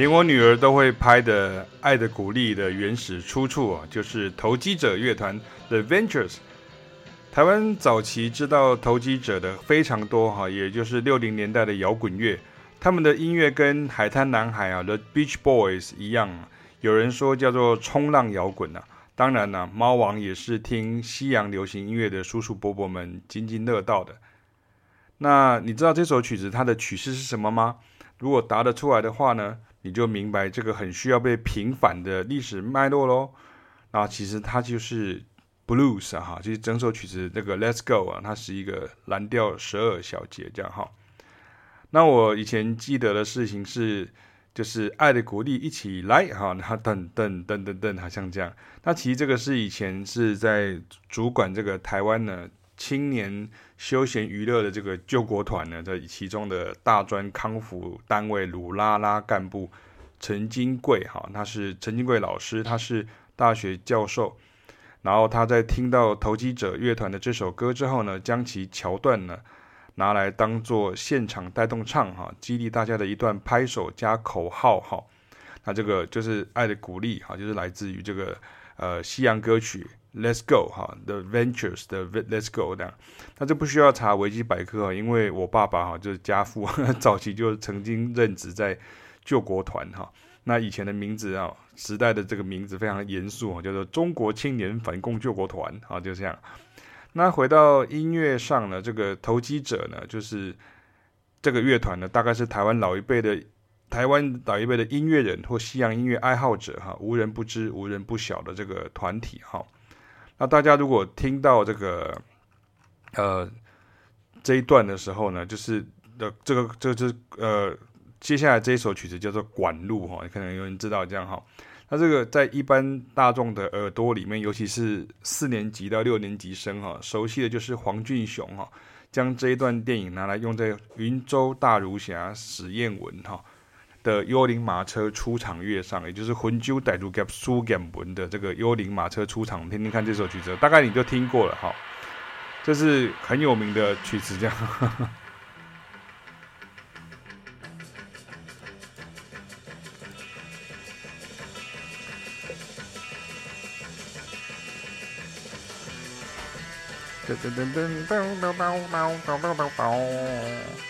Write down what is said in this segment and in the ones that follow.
连我女儿都会拍的《爱的鼓励》的原始出处啊，就是投机者乐团 The Ventures。台湾早期知道投机者的非常多哈，也就是六零年代的摇滚乐，他们的音乐跟海滩男孩啊 The Beach Boys 一样，有人说叫做冲浪摇滚啊。当然呢，猫王也是听西洋流行音乐的叔叔伯伯们津津乐道的。那你知道这首曲子它的曲式是什么吗？如果答得出来的话呢，你就明白这个很需要被平反的历史脉络喽。那其实它就是 blues 啊，哈，就是整首曲子这个 Let's Go 啊，它是一个蓝调十二小节这样哈。那我以前记得的事情是。就是爱的鼓励，一起来哈，然后噔噔噔噔噔，好像这样。那其实这个是以前是在主管这个台湾呢青年休闲娱乐的这个救国团呢，在其中的大专康复单位鲁拉拉干部陈金贵哈，他是陈金贵老师，他是大学教授。然后他在听到投机者乐团的这首歌之后呢，将其桥段呢。拿来当做现场带动唱哈，激励大家的一段拍手加口号哈。那这个就是爱的鼓励哈，就是来自于这个呃西洋歌曲 Let's Go 哈，The Ventures 的 Let's Go 这样。那这不需要查维基百科啊，因为我爸爸哈就是家父，早期就曾经任职在救国团哈。那以前的名字啊，时代的这个名字非常严肃啊，叫做中国青年反共救国团啊，就这样。那回到音乐上呢，这个投机者呢，就是这个乐团呢，大概是台湾老一辈的台湾老一辈的音乐人或西洋音乐爱好者哈，无人不知、无人不晓的这个团体哈。那大家如果听到这个呃这一段的时候呢，就是的这个这这呃接下来这一首曲子叫做《管路》哈，可能有人知道这样哈。那这个在一般大众的耳朵里面，尤其是四年级到六年级生哈，熟悉的就是黄俊雄哈，将这一段电影拿来用在《云州大儒侠》史艳文哈的幽灵马车出场乐上，也就是《魂州歹徒甲苏艳文》的这个幽灵马车出场，听听看这首曲子，大概你就听过了哈，这是很有名的曲子，这样。噔噔噔噔噔噔噔噔噔噔噔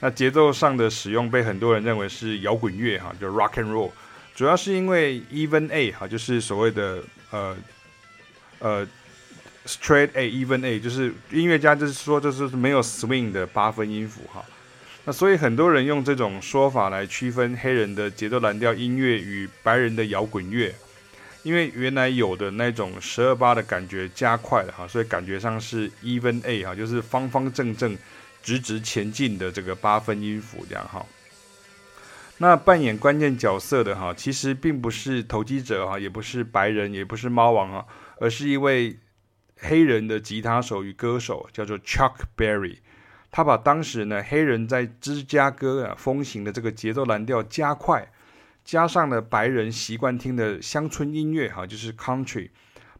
那节奏上的使用被很多人认为是摇滚乐哈，就 rock and roll，主要是因为 even A 哈，就是所谓的呃呃 straight A even A，就是音乐家就是说这是没有 swing 的八分音符哈，那所以很多人用这种说法来区分黑人的节奏蓝调音乐与白人的摇滚乐。因为原来有的那种十二八的感觉加快了哈，所以感觉上是 even A 哈，就是方方正正、直直前进的这个八分音符这样哈。那扮演关键角色的哈，其实并不是投机者哈，也不是白人，也不是猫王啊，而是一位黑人的吉他手与歌手，叫做 Chuck Berry。他把当时呢黑人在芝加哥啊风行的这个节奏蓝调加快。加上了白人习惯听的乡村音乐，哈，就是 country，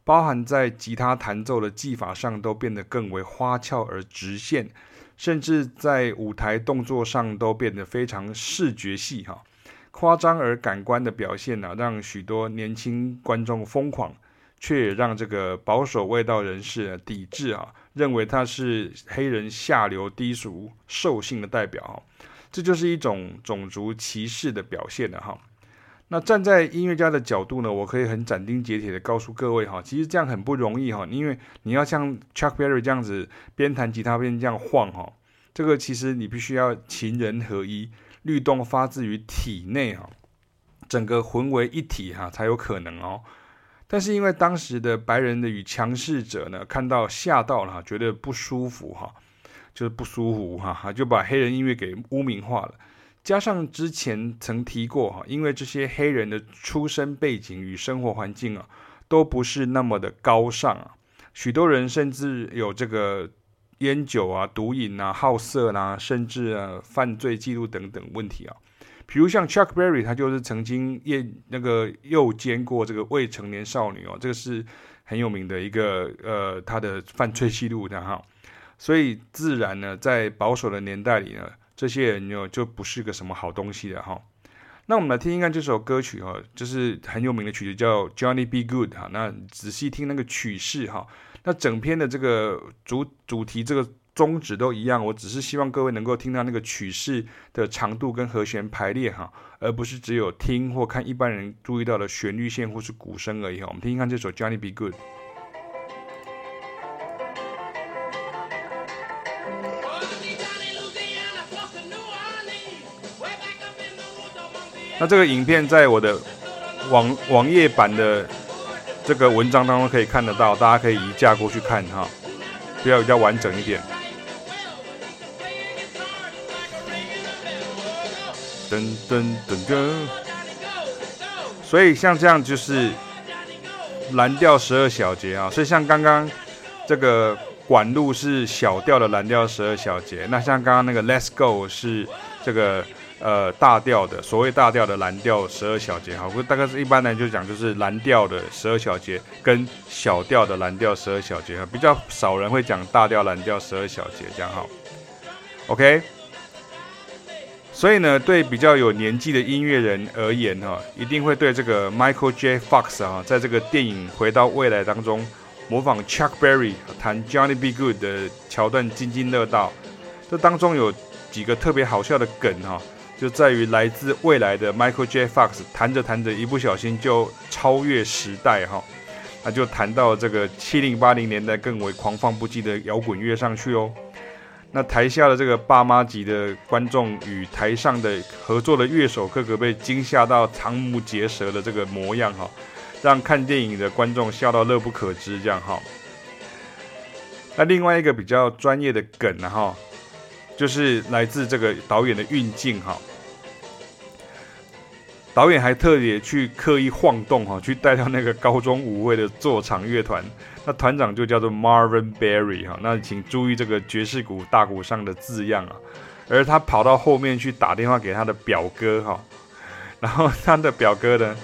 包含在吉他弹奏的技法上都变得更为花俏而直线，甚至在舞台动作上都变得非常视觉系，哈，夸张而感官的表现呢，让许多年轻观众疯狂，却也让这个保守卫道人士抵制啊，认为他是黑人下流低俗兽性的代表，这就是一种种族歧视的表现了，哈。那站在音乐家的角度呢，我可以很斩钉截铁的告诉各位哈，其实这样很不容易哈，因为你要像 Chuck Berry 这样子边弹吉他边这样晃哈，这个其实你必须要琴人合一，律动发自于体内哈，整个混为一体哈才有可能哦。但是因为当时的白人的与强势者呢，看到吓到了哈，觉得不舒服哈，就是不舒服哈哈，就把黑人音乐给污名化了。加上之前曾提过哈，因为这些黑人的出身背景与生活环境啊，都不是那么的高尚啊。许多人甚至有这个烟酒啊、毒瘾啊、好色啊，甚至啊犯罪记录等等问题啊。比如像 Chuck Berry，他就是曾经烟那个诱奸过这个未成年少女哦，这个是很有名的一个呃他的犯罪记录的哈。所以自然呢，在保守的年代里呢，这些人就就不是个什么好东西的哈。那我们来听听看这首歌曲哈，就是很有名的曲子叫 Johnny B. Good 哈。那仔细听那个曲式哈，那整篇的这个主主题这个宗旨都一样。我只是希望各位能够听到那个曲式的长度跟和弦排列哈，而不是只有听或看一般人注意到的旋律线或是鼓声而已哈。我们听听看这首 Johnny B. Good。那这个影片在我的网网页版的这个文章当中可以看得到，大家可以移架过去看哈，比较比较完整一点。噔噔噔噔，所以像这样就是蓝调十二小节啊，所以像刚刚这个管路是小调的蓝调十二小节，那像刚刚那个 Let's Go 是这个。呃，大调的所谓大调的蓝调十二小节，好，不大概是一般来就讲就是蓝调的十二小节跟小调的蓝调十二小节，比较少人会讲大调蓝调十二小节这样哈。OK，所以呢，对比较有年纪的音乐人而言哈，一定会对这个 Michael J. Fox 啊，在这个电影《回到未来》当中模仿 Chuck Berry 弹 Johnny B. Good 的桥段津津乐道。这当中有几个特别好笑的梗哈。就在于来自未来的 Michael J. Fox 弹着弹着，一不小心就超越时代哈，那就弹到这个七零八零年代更为狂放不羁的摇滚乐上去哦。那台下的这个爸妈级的观众与台上的合作的乐手，个个被惊吓到瞠目结舌的这个模样哈，让看电影的观众笑到乐不可支这样哈。那另外一个比较专业的梗哈。就是来自这个导演的运镜哈，导演还特别去刻意晃动哈，去带到那个高中舞会的座场乐团，那团长就叫做 Marvin Berry 哈，那请注意这个爵士鼓大鼓上的字样啊，而他跑到后面去打电话给他的表哥哈，然后他的表哥呢，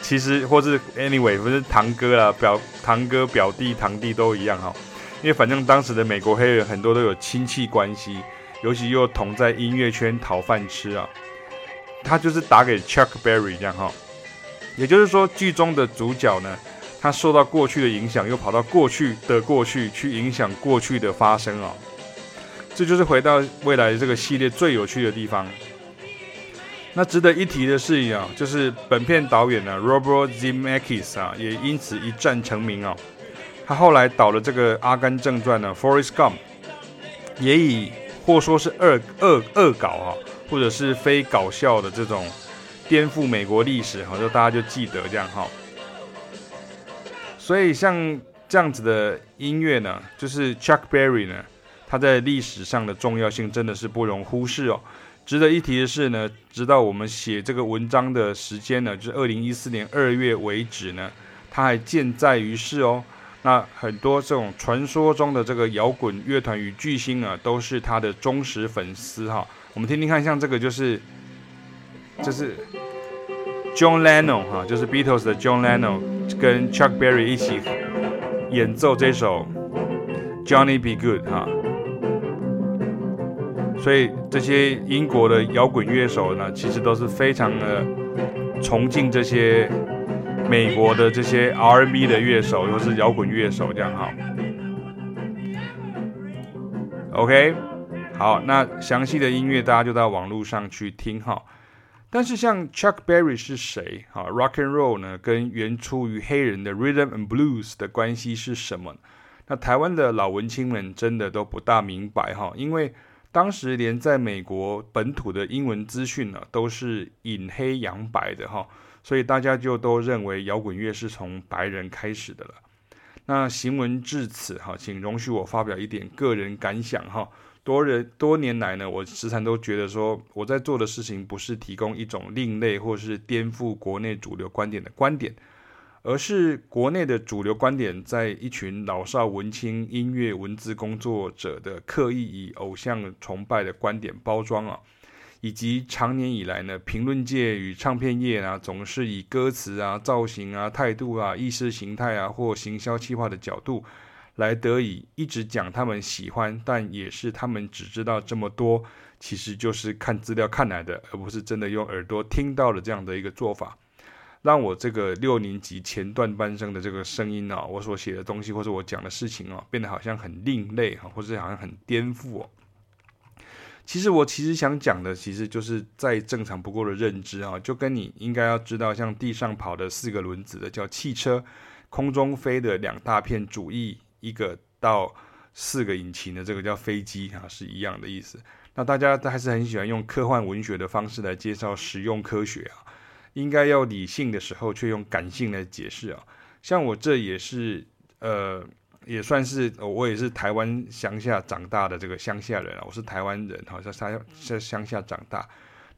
其实或是 anyway 不是堂哥啊，表堂哥、表弟、堂弟都一样哈，因为反正当时的美国黑人很多都有亲戚关系。尤其又同在音乐圈讨饭吃啊，他就是打给 Chuck Berry 这样哈，也就是说剧中的主角呢，他受到过去的影响，又跑到过去的过去去影响过去的发生啊，这就是回到未来这个系列最有趣的地方。那值得一提的是啊，就是本片导演呢 Robert Zemeckis 啊，也因此一战成名啊，他后来导了这个《阿甘正传》呢，Forrest Gump 也以。或说是恶恶恶搞哈，或者是非搞笑的这种颠覆美国历史哈，就大家就记得这样哈。所以像这样子的音乐呢，就是 Chuck Berry 呢，他在历史上的重要性真的是不容忽视哦。值得一提的是呢，直到我们写这个文章的时间呢，就是二零一四年二月为止呢，他还健在于世哦。那很多这种传说中的这个摇滚乐团与巨星啊，都是他的忠实粉丝哈。我们听听看，像这个就是，就是 John Lennon 哈，就是 Beatles 的 John Lennon 跟 Chuck Berry 一起演奏这首 Johnny B. Good 哈。所以这些英国的摇滚乐手呢，其实都是非常的崇敬这些。美国的这些 R&B 的乐手，又是摇滚乐手，这样哈。OK，好，那详细的音乐大家就到网络上去听哈。但是像 Chuck Berry 是谁？哈，Rock and Roll 呢，跟原初于黑人的 Rhythm and Blues 的关系是什么？那台湾的老文青们真的都不大明白哈，因为当时连在美国本土的英文资讯呢，都是引黑扬白的哈。所以大家就都认为摇滚乐是从白人开始的了。那行文至此哈，请容许我发表一点个人感想哈。多人多年来呢，我时常都觉得说，我在做的事情不是提供一种另类或是颠覆国内主流观点的观点，而是国内的主流观点，在一群老少文青、音乐文字工作者的刻意以偶像崇拜的观点包装啊，以及长年以来呢，评论界与唱片业啊，总是以歌词啊、造型啊、态度啊、意识形态啊或行销企划的角度，来得以一直讲他们喜欢，但也是他们只知道这么多，其实就是看资料看来的，而不是真的用耳朵听到的这样的一个做法。让我这个六年级前段班生的这个声音啊，我所写的东西或者我讲的事情啊，变得好像很另类啊，或者好像很颠覆哦。其实我其实想讲的，其实就是再正常不过的认知啊，就跟你应该要知道，像地上跑的四个轮子的叫汽车，空中飞的两大片主翼，一个到四个引擎的这个叫飞机啊，是一样的意思。那大家都还是很喜欢用科幻文学的方式来介绍实用科学啊。应该要理性的时候，却用感性来解释啊。像我这也是，呃，也算是我也是台湾乡下长大的这个乡下人啊。我是台湾人哈，在在在乡下长大。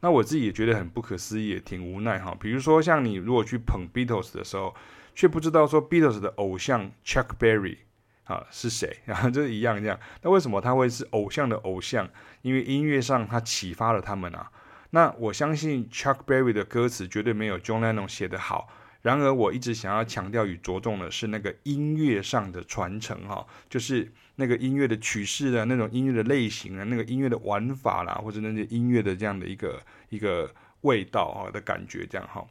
那我自己也觉得很不可思议，也挺无奈哈。比如说，像你如果去捧 Beatles 的时候，却不知道说 Beatles 的偶像 Chuck Berry 啊是谁，然后就是一样这样。那为什么他会是偶像的偶像？因为音乐上他启发了他们啊。那我相信 Chuck Berry 的歌词绝对没有 John Lennon 写的好。然而，我一直想要强调与着重的是那个音乐上的传承，哈，就是那个音乐的曲式的那种音乐的类型啊，那个音乐的玩法啦，或者那些音乐的这样的一个一个味道啊的感觉，这样哈。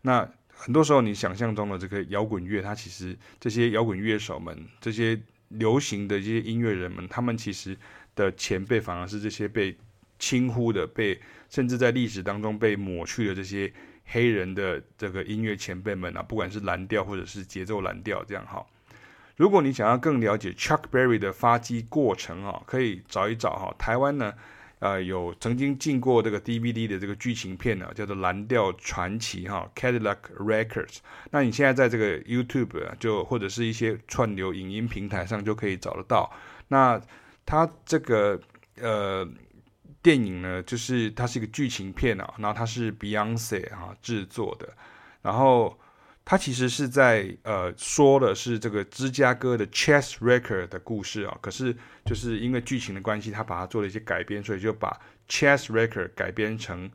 那很多时候，你想象中的这个摇滚乐，它其实这些摇滚乐手们，这些流行的这些音乐人们，他们其实的前辈反而是这些被轻忽的被。甚至在历史当中被抹去的这些黑人的这个音乐前辈们啊，不管是蓝调或者是节奏蓝调这样哈。如果你想要更了解 Chuck Berry 的发迹过程啊，可以找一找哈。台湾呢，呃，有曾经进过这个 DVD 的这个剧情片呢，叫做《蓝调传奇》哈 （Cadillac Records）。那你现在在这个 YouTube 就或者是一些串流影音平台上就可以找得到。那它这个呃。电影呢，就是它是一个剧情片啊，然后它是 Beyonce 啊制作的，然后它其实是在呃说的是这个芝加哥的 Chess Record 的故事啊，可是就是因为剧情的关系，他把它做了一些改编，所以就把 Chess Record 改编成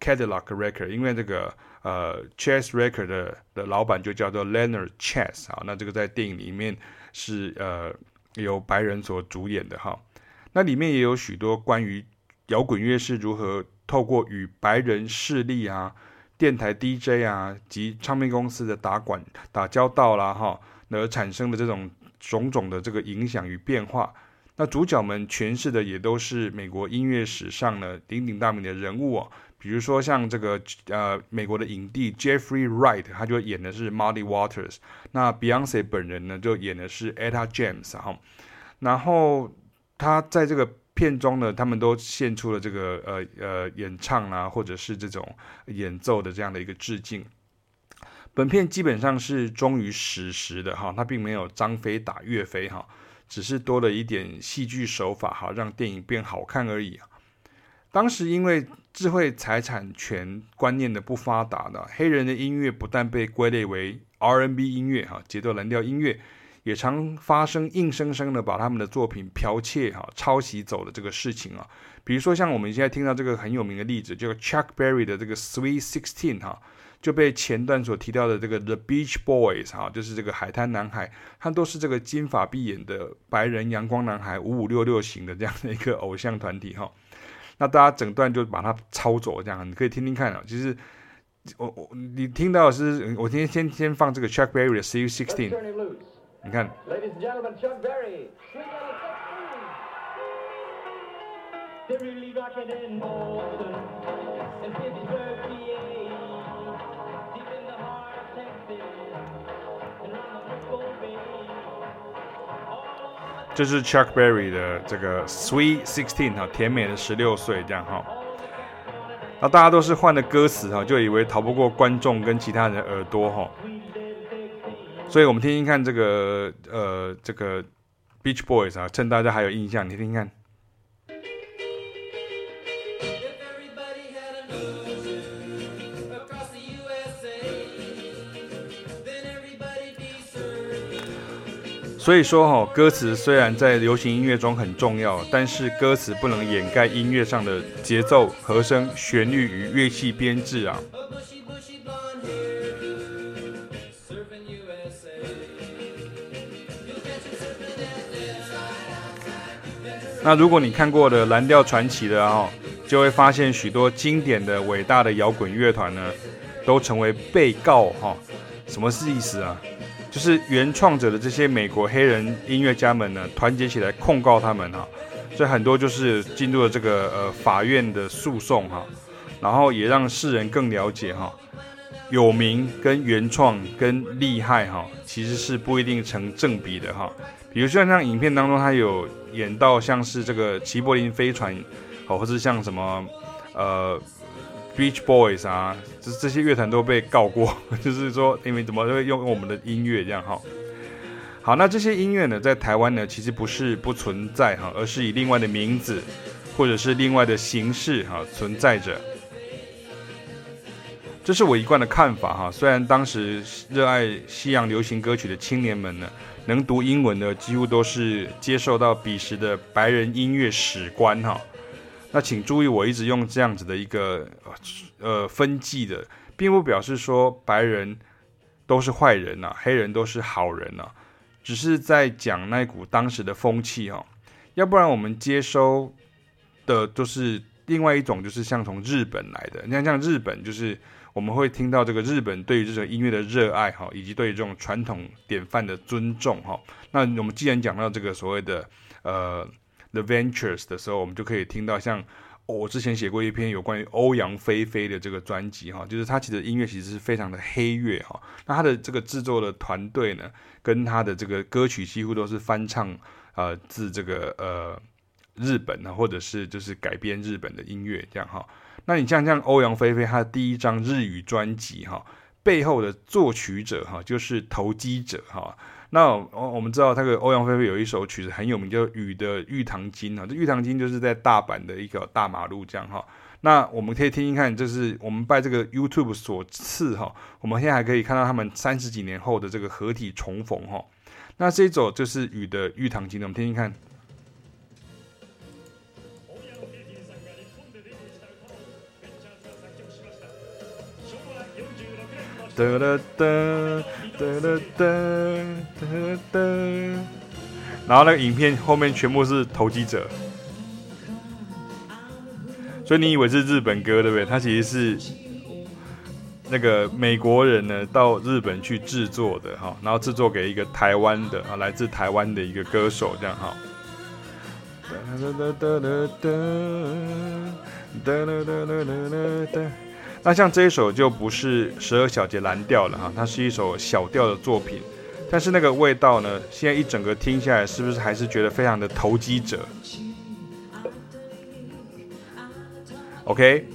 Cadillac Record，因为这个呃 Chess Record 的的老板就叫做 Leonard Chess 啊，那这个在电影里面是呃由白人所主演的哈，那里面也有许多关于摇滚乐是如何透过与白人势力啊、电台 DJ 啊及唱片公司的打管打交道啦，哈，而产生的这种种种的这个影响与变化。那主角们诠释的也都是美国音乐史上呢鼎鼎大名的人物哦，比如说像这个呃美国的影帝 Jeffrey Wright，他就演的是 Muddy Waters。那 Beyonce 本人呢就演的是 Etta James 哈，然后他在这个。片中呢，他们都献出了这个呃呃演唱啊，或者是这种演奏的这样的一个致敬。本片基本上是忠于史实的哈，它并没有张飞打岳飞哈，只是多了一点戏剧手法哈，让电影变好看而已啊。当时因为智慧财产权观念的不发达的，黑人的音乐不但被归类为 R&B 音乐哈，节奏蓝调音乐。也常发生硬生生的把他们的作品剽窃哈、抄袭走的这个事情啊，比如说像我们现在听到这个很有名的例子，就 Chuck Berry 的这个 Sweet Sixteen 哈，就被前段所提到的这个 The Beach Boys 哈，就是这个海滩男孩，他都是这个金发碧眼的白人阳光男孩五五六六型的这样的一个偶像团体哈，那大家整段就把它抄走这样，你可以听听看啊，其实我我你听到的是我今天先先放这个 Chuck Berry 的 Sweet Sixteen。你看。这是 Chuck Berry 的这个 Sweet Sixteen 哈，甜美的十六岁这样哈。那大家都是换了歌词哈，就以为逃不过观众跟其他人的耳朵哈。所以我们听听看这个呃，这个 Beach Boys 啊，趁大家还有印象，你听听看。所以说哈，歌词虽然在流行音乐中很重要，但是歌词不能掩盖音乐上的节奏、和声、旋律与乐器编制啊。那如果你看过的蓝调传奇的哈，就会发现许多经典的伟大的摇滚乐团呢，都成为被告哈。什么是意思啊？就是原创者的这些美国黑人音乐家们呢，团结起来控告他们哈，所以很多就是进入了这个呃法院的诉讼哈，然后也让世人更了解哈，有名跟原创跟厉害哈，其实是不一定成正比的哈。比如像像影片当中，它有演到像是这个齐柏林飞船，哦，或是像什么呃。Beach Boys 啊，这这些乐团都被告过，就是说，因为怎么会用我们的音乐这样哈？好，那这些音乐呢，在台湾呢，其实不是不存在哈，而是以另外的名字或者是另外的形式哈存在着。这是我一贯的看法哈。虽然当时热爱西洋流行歌曲的青年们呢，能读英文的几乎都是接受到彼时的白人音乐史观哈。那请注意，我一直用这样子的一个呃分际的，并不表示说白人都是坏人呐、啊，黑人都是好人呐、啊，只是在讲那股当时的风气哈。要不然我们接收的都是另外一种，就是像从日本来的。你看，像日本，就是我们会听到这个日本对于这种音乐的热爱哈，以及对于这种传统典范的尊重哈。那我们既然讲到这个所谓的呃。The Ventures 的时候，我们就可以听到像，我之前写过一篇有关于欧阳菲菲的这个专辑哈，就是他其实音乐其实是非常的黑乐哈。那他的这个制作的团队呢，跟他的这个歌曲几乎都是翻唱呃自这个呃日本啊，或者是就是改编日本的音乐这样哈。那你像像欧阳菲菲她的第一张日语专辑哈，背后的作曲者哈就是投机者哈。那我我们知道，那个欧阳菲菲有一首曲子很有名，叫《雨的玉堂金》啊。这玉堂金就是在大阪的一个大马路这样哈。那我们可以听听看，就是我们拜这个 YouTube 所赐哈，我们现在还可以看到他们三十几年后的这个合体重逢哈。那这一首就是《雨的玉堂经》，我们听听看。哒哒哒哒哒哒哒哒，然后那个影片后面全部是投机者，所以你以为是日本歌对不对？它其实是那个美国人呢到日本去制作的哈，然后制作给一个台湾的啊，来自台湾的一个歌手这样哈。哒哒哒哒哒哒哒哒哒。那像这一首就不是十二小节蓝调了哈，它是一首小调的作品，但是那个味道呢，现在一整个听下来，是不是还是觉得非常的投机者？OK，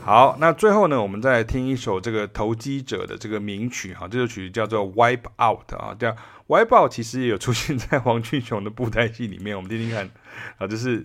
好，那最后呢，我们再来听一首这个投机者的这个名曲哈，这首曲叫做《Wipe Out》啊，叫《Wipe Out》，其实也有出现在 黄俊雄的布袋戏里面，我们听听看啊，这是。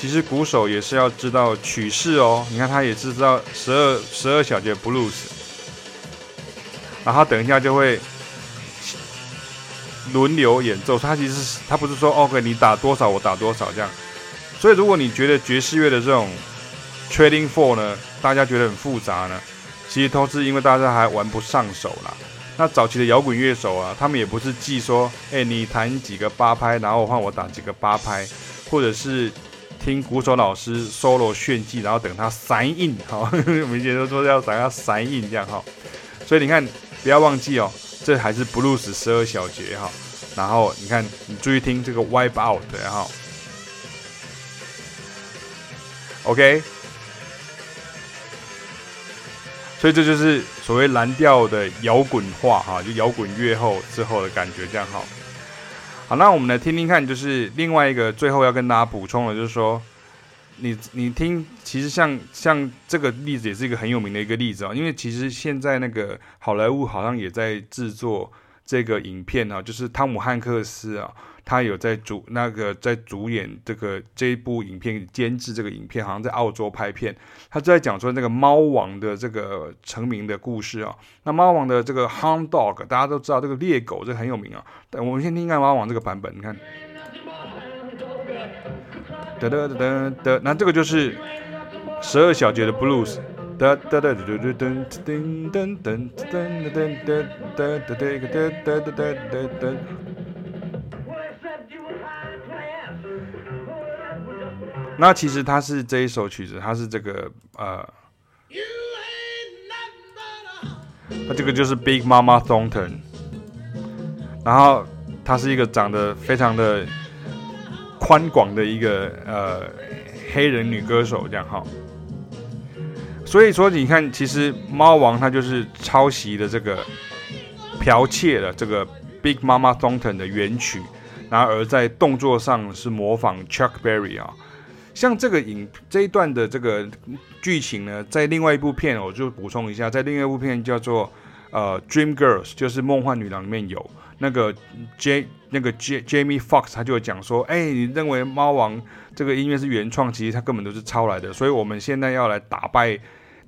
其实鼓手也是要知道曲式哦，你看他也是知道十二十二小节 blues，然后等一下就会轮流演奏。他其实他不是说 OK 你打多少我打多少这样，所以如果你觉得爵士乐的这种 trading for 呢，大家觉得很复杂呢，其实都是因为大家还玩不上手啦。那早期的摇滚乐手啊，他们也不是记说，哎，你弹几个八拍，然后换我打几个八拍，或者是。听鼓手老师 solo 炫技，然后等他 sign in 哈，我们以前都说要等他 sign 这样哈，所以你看不要忘记哦，这还是 blues 十二小节哈，然后你看你注意听这个 wipe out 然后，OK，所以这就是所谓蓝调的摇滚化哈，就摇滚乐后之后的感觉这样哈。好，那我们来听听看，就是另外一个最后要跟大家补充的，就是说，你你听，其实像像这个例子也是一个很有名的一个例子啊，因为其实现在那个好莱坞好像也在制作这个影片啊，就是汤姆汉克斯啊。他有在主那个在主演这个这一部影片，监制这个影片，好像在澳洲拍片。他就在讲说那个猫王的这个成名的故事啊。那猫王的这个 Hound Dog，大家都知道这个猎狗，这个很有名啊。我们先听看猫王这个版本，你看，哒哒哒哒哒，那这个就是十二小节的 Blues，噔噔噔噔噔噔噔噔噔噔噔，那其实它是这一首曲子，它是这个呃，它这个就是 big mama Thornton，然后它是一个长得非常的宽广的一个呃黑人女歌手，这样哈。所以说你看，其实猫王他就是抄袭的这个剽窃了这个 Big Mama Thornton 的原曲，然而在动作上是模仿 Chuck Berry 啊。像这个影这一段的这个剧情呢，在另外一部片，我就补充一下，在另外一部片叫做呃《Dream Girls》，就是《梦幻女郎》里面有那个 J 那个 J Jamie Fox，他就会讲说，哎，你认为《猫王》这个音乐是原创，其实他根本都是抄来的，所以我们现在要来打败。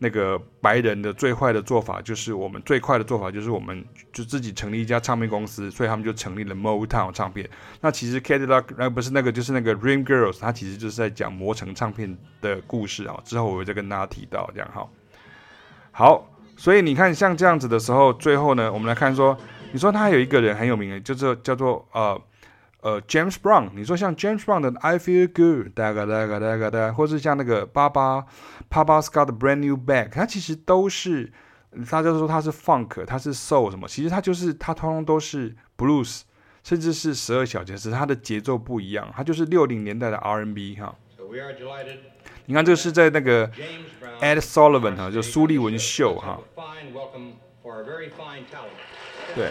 那个白人的最坏的做法，就是我们最快的做法，就是我们就自己成立一家唱片公司，所以他们就成立了 Motown 唱片。那其实 Cadillac 呃不是那个，就是那个 Dream Girls，它其实就是在讲磨城唱片的故事啊。之后我会再跟大家提到这样哈。好，所以你看像这样子的时候，最后呢，我们来看说，你说他有一个人很有名的，就是叫做呃。呃，James Brown，你说像 James Brown 的 I Feel Good，哒个哒个哒个哒，或是像那个巴巴 papa scott 的 Brand New Bag，它其实都是，大家都说它是 Funk，它是 Soul 什么，其实它就是它通通都是 Blues，甚至是十二小节，只是它的节奏不一样，它就是六零年代的 R&B 哈。你看这个是在那个 Ed Sullivan 哈，就苏利文秀哈。对。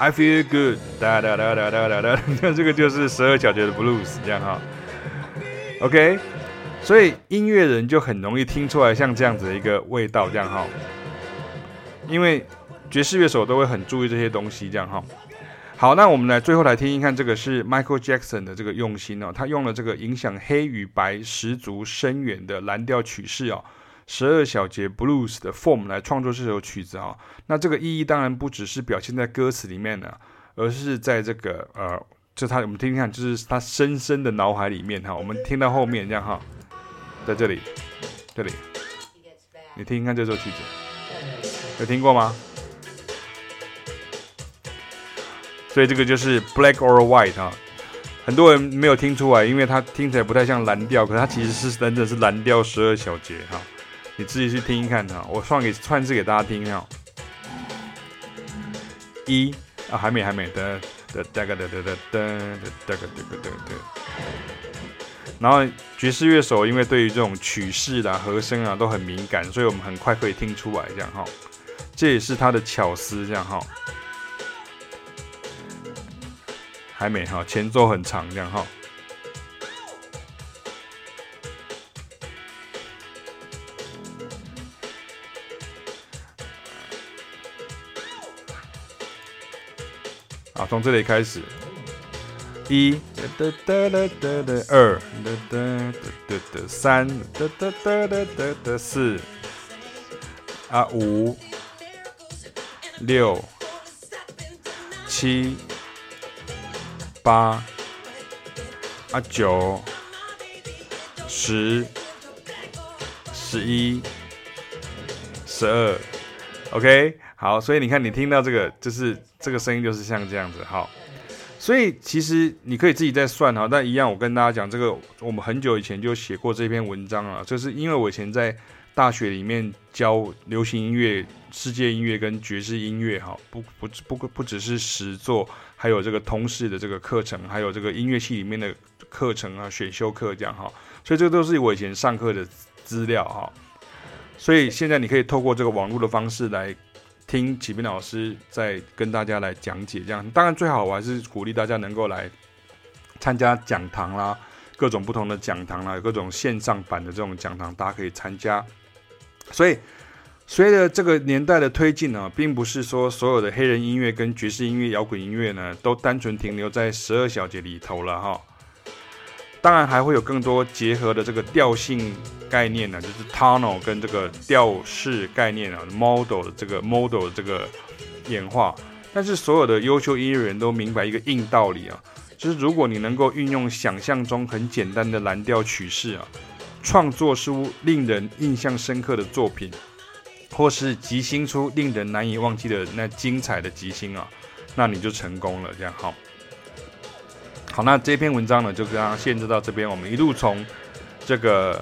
I feel good，哒哒哒哒哒哒哒，那这个就是十二小节的 blues，这样哈。OK，所以音乐人就很容易听出来像这样子的一个味道，这样哈。因为爵士乐手都会很注意这些东西，这样哈。好，那我们来最后来听一看，这个是 Michael Jackson 的这个用心哦，他用了这个影响黑与白十足深远的蓝调曲式哦。十二小节 blues 的 form 来创作这首曲子啊，那这个意义当然不只是表现在歌词里面呢，而是在这个呃，就他我们听听看，就是他深深的脑海里面哈，我们听到后面这样哈，在这里，这里，你听听看这首曲子，有听过吗？所以这个就是 black or white 啊，很多人没有听出来，因为它听起来不太像蓝调，可是它其实是真的是蓝调十二小节哈。你自己去听一看哈，我放给串字给大家听哈。一啊，还没还没的的哒个哒哒哒哒哒哒个哒个哒哒。然后爵士乐手因为对于这种曲式啦、和声啊都很敏感，所以我们很快可以听出来这样哈。这也是他的巧思这样哈。还没哈，前奏很长这样哈。好，从这里开始，一。哒哒哒哒哒，二。哒哒哒哒哒，三。哒哒哒哒哒哒，四。啊五。六。七。八。啊九。十。十一、十二，OK，好，所以你看，你听到这个，就是这个声音，就是像这样子，好。所以其实你可以自己再算哈，但一样，我跟大家讲，这个我们很久以前就写过这篇文章了，就是因为我以前在大学里面教流行音乐、世界音乐跟爵士音乐哈，不不不不只是实作，还有这个通识的这个课程，还有这个音乐系里面的课程啊、选修课这样哈，所以这都是我以前上课的资料哈，所以现在你可以透过这个网络的方式来。听启斌老师在跟大家来讲解，这样当然最好，我还是鼓励大家能够来参加讲堂啦，各种不同的讲堂啦，有各种线上版的这种讲堂，大家可以参加。所以随着这个年代的推进呢，并不是说所有的黑人音乐跟爵士音乐、摇滚音乐呢，都单纯停留在十二小节里头了哈。当然还会有更多结合的这个调性概念呢，就是 tonal 跟这个调式概念啊，Model 的这个 Model 这个演化。但是所有的优秀音乐人都明白一个硬道理啊，就是如果你能够运用想象中很简单的蓝调曲式啊，创作出令人印象深刻的作品，或是即兴出令人难以忘记的那精彩的即兴啊，那你就成功了。这样好。好，那这篇文章呢，就刚刚限制到这边。我们一路从这个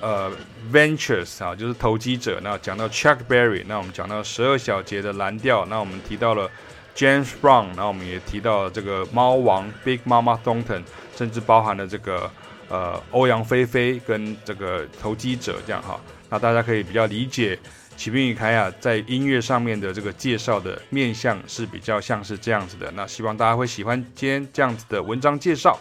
呃，Ventures 啊，就是投机者，那讲到 Chuck Berry，那我们讲到十二小节的蓝调，那我们提到了 James Brown，那我们也提到了这个猫王 Big Mama Thornton，甚至包含了这个呃欧阳菲菲跟这个投机者这样哈。那大家可以比较理解。启明与凯亚在音乐上面的这个介绍的面向是比较像是这样子的，那希望大家会喜欢今天这样子的文章介绍。